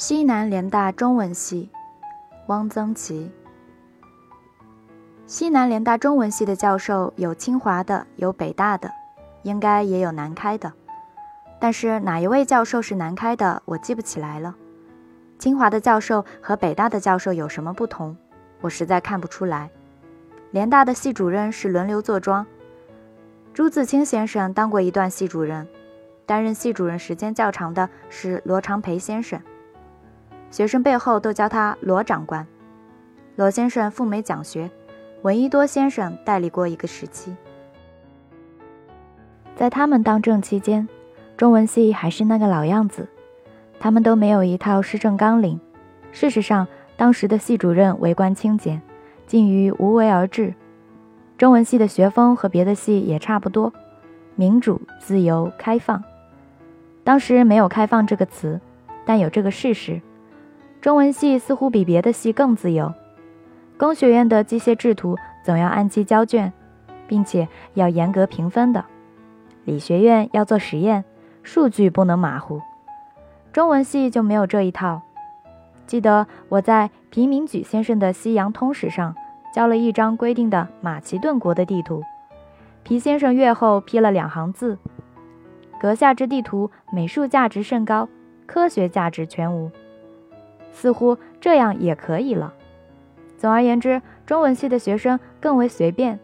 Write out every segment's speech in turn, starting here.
西南联大中文系，汪曾祺。西南联大中文系的教授有清华的，有北大的，应该也有南开的。但是哪一位教授是南开的，我记不起来了。清华的教授和北大的教授有什么不同？我实在看不出来。联大的系主任是轮流坐庄。朱自清先生当过一段系主任，担任系主任时间较长的是罗长培先生。学生背后都叫他罗长官。罗先生赴美讲学，闻一多先生代理过一个时期。在他们当政期间，中文系还是那个老样子，他们都没有一套施政纲领。事实上，当时的系主任为官清简，近于无为而治。中文系的学风和别的系也差不多，民主、自由、开放。当时没有“开放”这个词，但有这个事实：中文系似乎比别的系更自由。工学院的机械制图总要按期交卷，并且要严格评分的；理学院要做实验，数据不能马虎。中文系就没有这一套。记得我在皮明举先生的《西洋通史》上。交了一张规定的马其顿国的地图，皮先生阅后批了两行字：“阁下之地图美术价值甚高，科学价值全无。”似乎这样也可以了。总而言之，中文系的学生更为随便，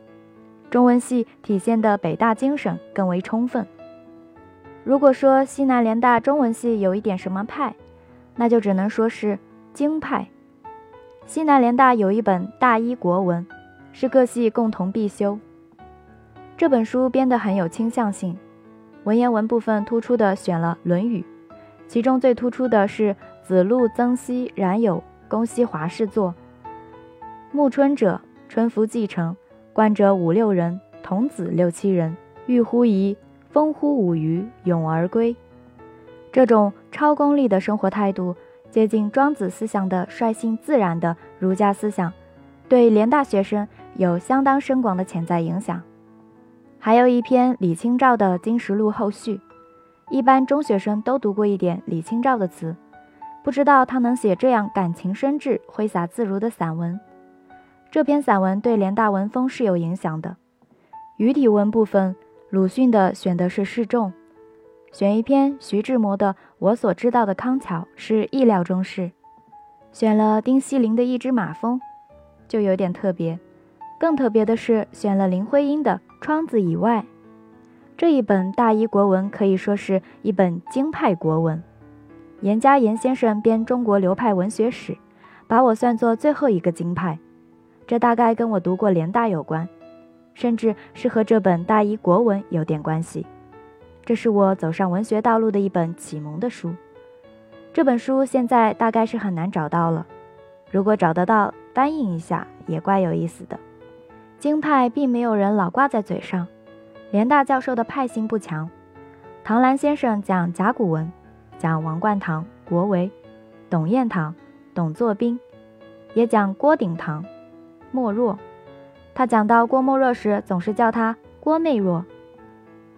中文系体现的北大精神更为充分。如果说西南联大中文系有一点什么派，那就只能说是京派。西南联大有一本大一国文，是各系共同必修。这本书编得很有倾向性，文言文部分突出的选了《论语》，其中最突出的是子路、曾皙、冉有、公西华士作。暮春者，春服既成，观者五六人，童子六七人，欲乎沂，风乎舞雩，咏而归。这种超功利的生活态度。接近庄子思想的率性自然的儒家思想，对联大学生有相当深广的潜在影响。还有一篇李清照的《金石录后序》，一般中学生都读过一点李清照的词，不知道他能写这样感情深挚、挥洒自如的散文。这篇散文对联大文风是有影响的。语体文部分，鲁迅的选的是示众。选一篇徐志摩的《我所知道的康桥》是意料中事，选了丁锡林的一只马蜂，就有点特别。更特别的是选了林徽因的《窗子以外》。这一本大一国文可以说是一本京派国文。严家严先生编《中国流派文学史》，把我算作最后一个京派。这大概跟我读过联大有关，甚至是和这本大一国文有点关系。这是我走上文学道路的一本启蒙的书。这本书现在大概是很难找到了，如果找得到，翻印一下也怪有意思的。京派并没有人老挂在嘴上，联大教授的派性不强。唐兰先生讲甲骨文，讲王冠堂、国维；董彦堂、董作宾，也讲郭鼎堂、莫若。他讲到郭沫若时，总是叫他郭媚若。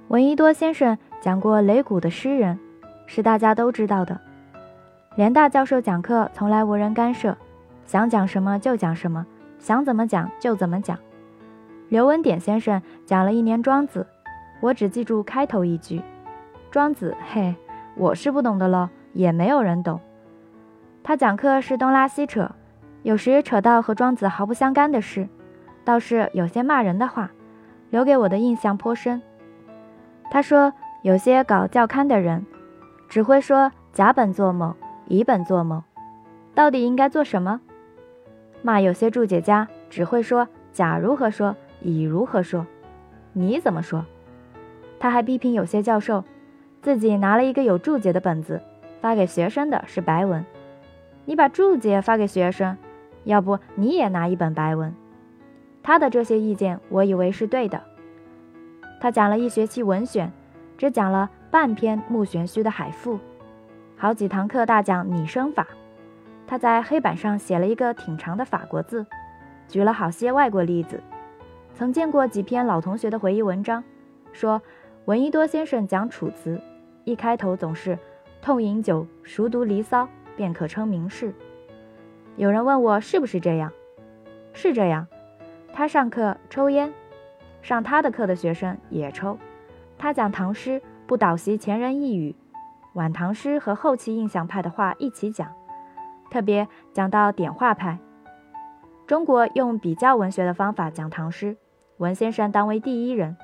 闻一多先生讲过擂鼓的诗人，是大家都知道的。联大教授讲课从来无人干涉，想讲什么就讲什么，想怎么讲就怎么讲。刘文典先生讲了一年庄子，我只记住开头一句：“庄子，嘿，我是不懂的了，也没有人懂。”他讲课是东拉西扯，有时扯到和庄子毫不相干的事，倒是有些骂人的话，留给我的印象颇深。他说：“有些搞教刊的人，只会说甲本做某，乙本做某，到底应该做什么？骂有些注解家只会说甲如何说，乙如何说，你怎么说？他还批评有些教授，自己拿了一个有注解的本子，发给学生的是白文。你把注解发给学生，要不你也拿一本白文？他的这些意见，我以为是对的。”他讲了一学期文选，只讲了半篇木玄虚的《海赋》，好几堂课大讲拟声法。他在黑板上写了一个挺长的法国字，举了好些外国例子。曾见过几篇老同学的回忆文章，说闻一多先生讲《楚辞》，一开头总是“痛饮酒，熟读离骚”，便可称名士。有人问我是不是这样？是这样。他上课抽烟，上他的课的学生也抽。他讲唐诗，不倒袭前人一语，晚唐诗和后期印象派的话一起讲，特别讲到点画派。中国用比较文学的方法讲唐诗，文先生当为第一人。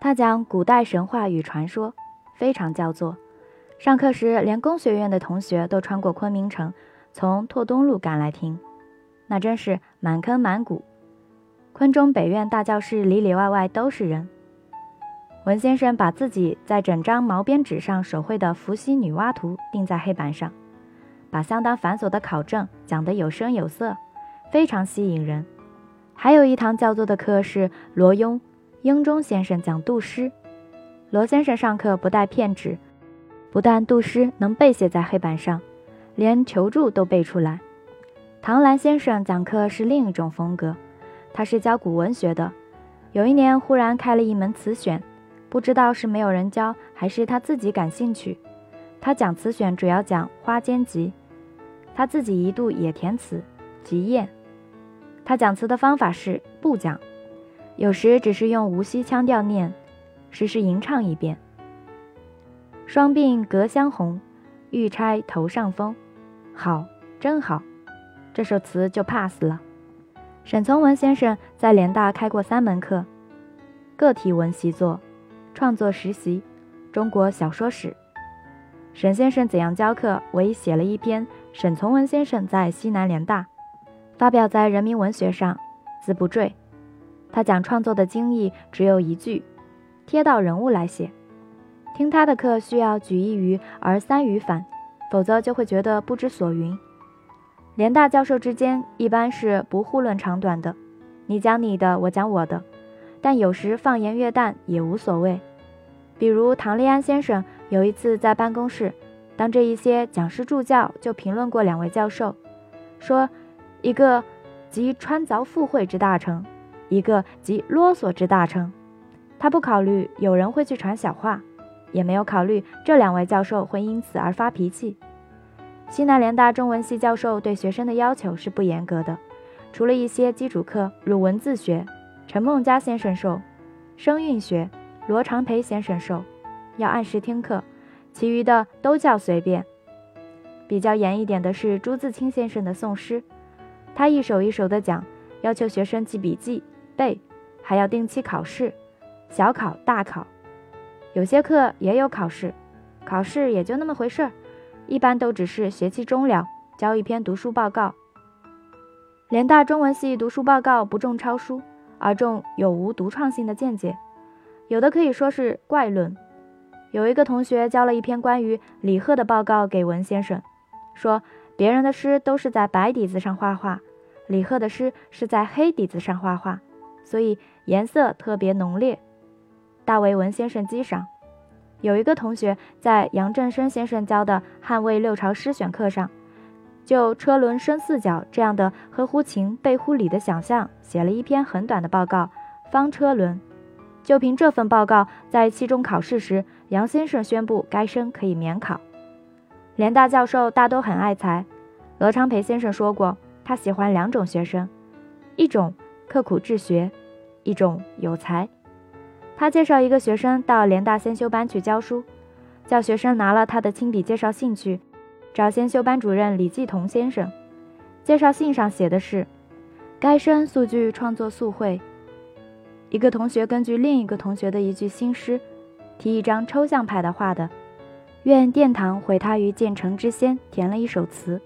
他讲古代神话与传说，非常叫座。上课时，连工学院的同学都穿过昆明城，从拓东路赶来听，那真是满坑满谷。昆中北院大教室里里外外都是人。文先生把自己在整张毛边纸上手绘的《伏羲女娲图》钉在黑板上，把相当繁琐的考证讲得有声有色。非常吸引人。还有一堂叫做的课是罗庸、英中先生讲杜诗。罗先生上课不带片纸，不但杜诗能背写在黑板上，连求助都背出来。唐兰先生讲课是另一种风格，他是教古文学的。有一年忽然开了一门词选，不知道是没有人教，还是他自己感兴趣。他讲词选主要讲花间集，他自己一度也填词，集燕。他讲词的方法是不讲，有时只是用无锡腔调念，时时吟唱一遍。双鬓隔香红，玉钗头上风，好，真好。这首词就 pass 了。沈从文先生在联大开过三门课：个体文习作、创作实习、中国小说史。沈先生怎样教课？我已写了一篇《沈从文先生在西南联大》。发表在《人民文学》上，字不赘。他讲创作的经义只有一句，贴到人物来写。听他的课需要举一隅而三隅反，否则就会觉得不知所云。联大教授之间一般是不互论长短的，你讲你的，我讲我的，但有时放言越淡也无所谓。比如唐立安先生有一次在办公室，当着一些讲师助教，就评论过两位教授，说。一个即穿凿附会之大成，一个即啰嗦之大成。他不考虑有人会去传小话，也没有考虑这两位教授会因此而发脾气。西南联大中文系教授对学生的要求是不严格的，除了一些基础课，如文字学，陈梦家先生授；声韵学，罗长培先生授，要按时听课，其余的都叫随便。比较严一点的是朱自清先生的宋诗。他一首一首的讲，要求学生记笔记、背，还要定期考试，小考、大考。有些课也有考试，考试也就那么回事儿，一般都只是学期终了交一篇读书报告。联大中文系读书报告不重抄书，而重有无独创性的见解，有的可以说是怪论。有一个同学交了一篇关于李贺的报告给文先生，说。别人的诗都是在白底子上画画，李贺的诗是在黑底子上画画，所以颜色特别浓烈，大为文先生机赏。有一个同学在杨振声先生教的汉魏六朝诗选课上，就车轮升四角这样的合乎情背乎理的想象，写了一篇很短的报告《方车轮》。就凭这份报告，在期中考试时，杨先生宣布该生可以免考。联大教授大都很爱才，罗昌培先生说过，他喜欢两种学生，一种刻苦治学，一种有才。他介绍一个学生到联大先修班去教书，叫学生拿了他的亲笔介绍信去找先修班主任李继同先生。介绍信上写的是，该生素具创作素绘。一个同学根据另一个同学的一句新诗，题一张抽象派的画的。愿殿堂毁他于建成之先，填了一首词，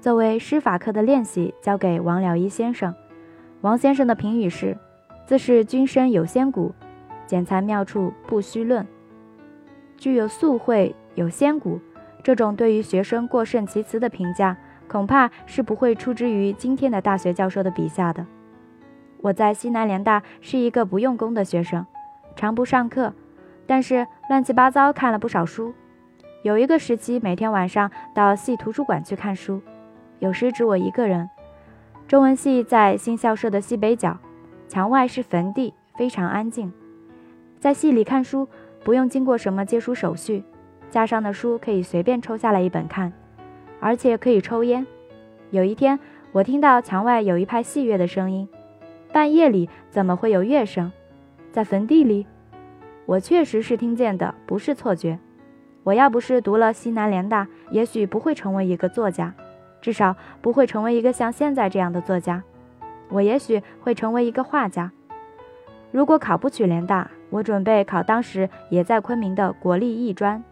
作为诗法课的练习，交给王了一先生。王先生的评语是：自是君生有仙骨，剪裁妙处不须论。具有素慧有仙骨，这种对于学生过剩其词的评价，恐怕是不会出之于今天的大学教授的笔下的。我在西南联大是一个不用功的学生，常不上课，但是乱七八糟看了不少书。有一个时期，每天晚上到系图书馆去看书，有时只我一个人。中文系在新校舍的西北角，墙外是坟地，非常安静。在系里看书不用经过什么借书手续，架上的书可以随便抽下来一本看。而且可以抽烟。有一天，我听到墙外有一派戏乐的声音。半夜里怎么会有乐声？在坟地里，我确实是听见的，不是错觉。我要不是读了西南联大，也许不会成为一个作家，至少不会成为一个像现在这样的作家。我也许会成为一个画家。如果考不取联大，我准备考当时也在昆明的国立艺专。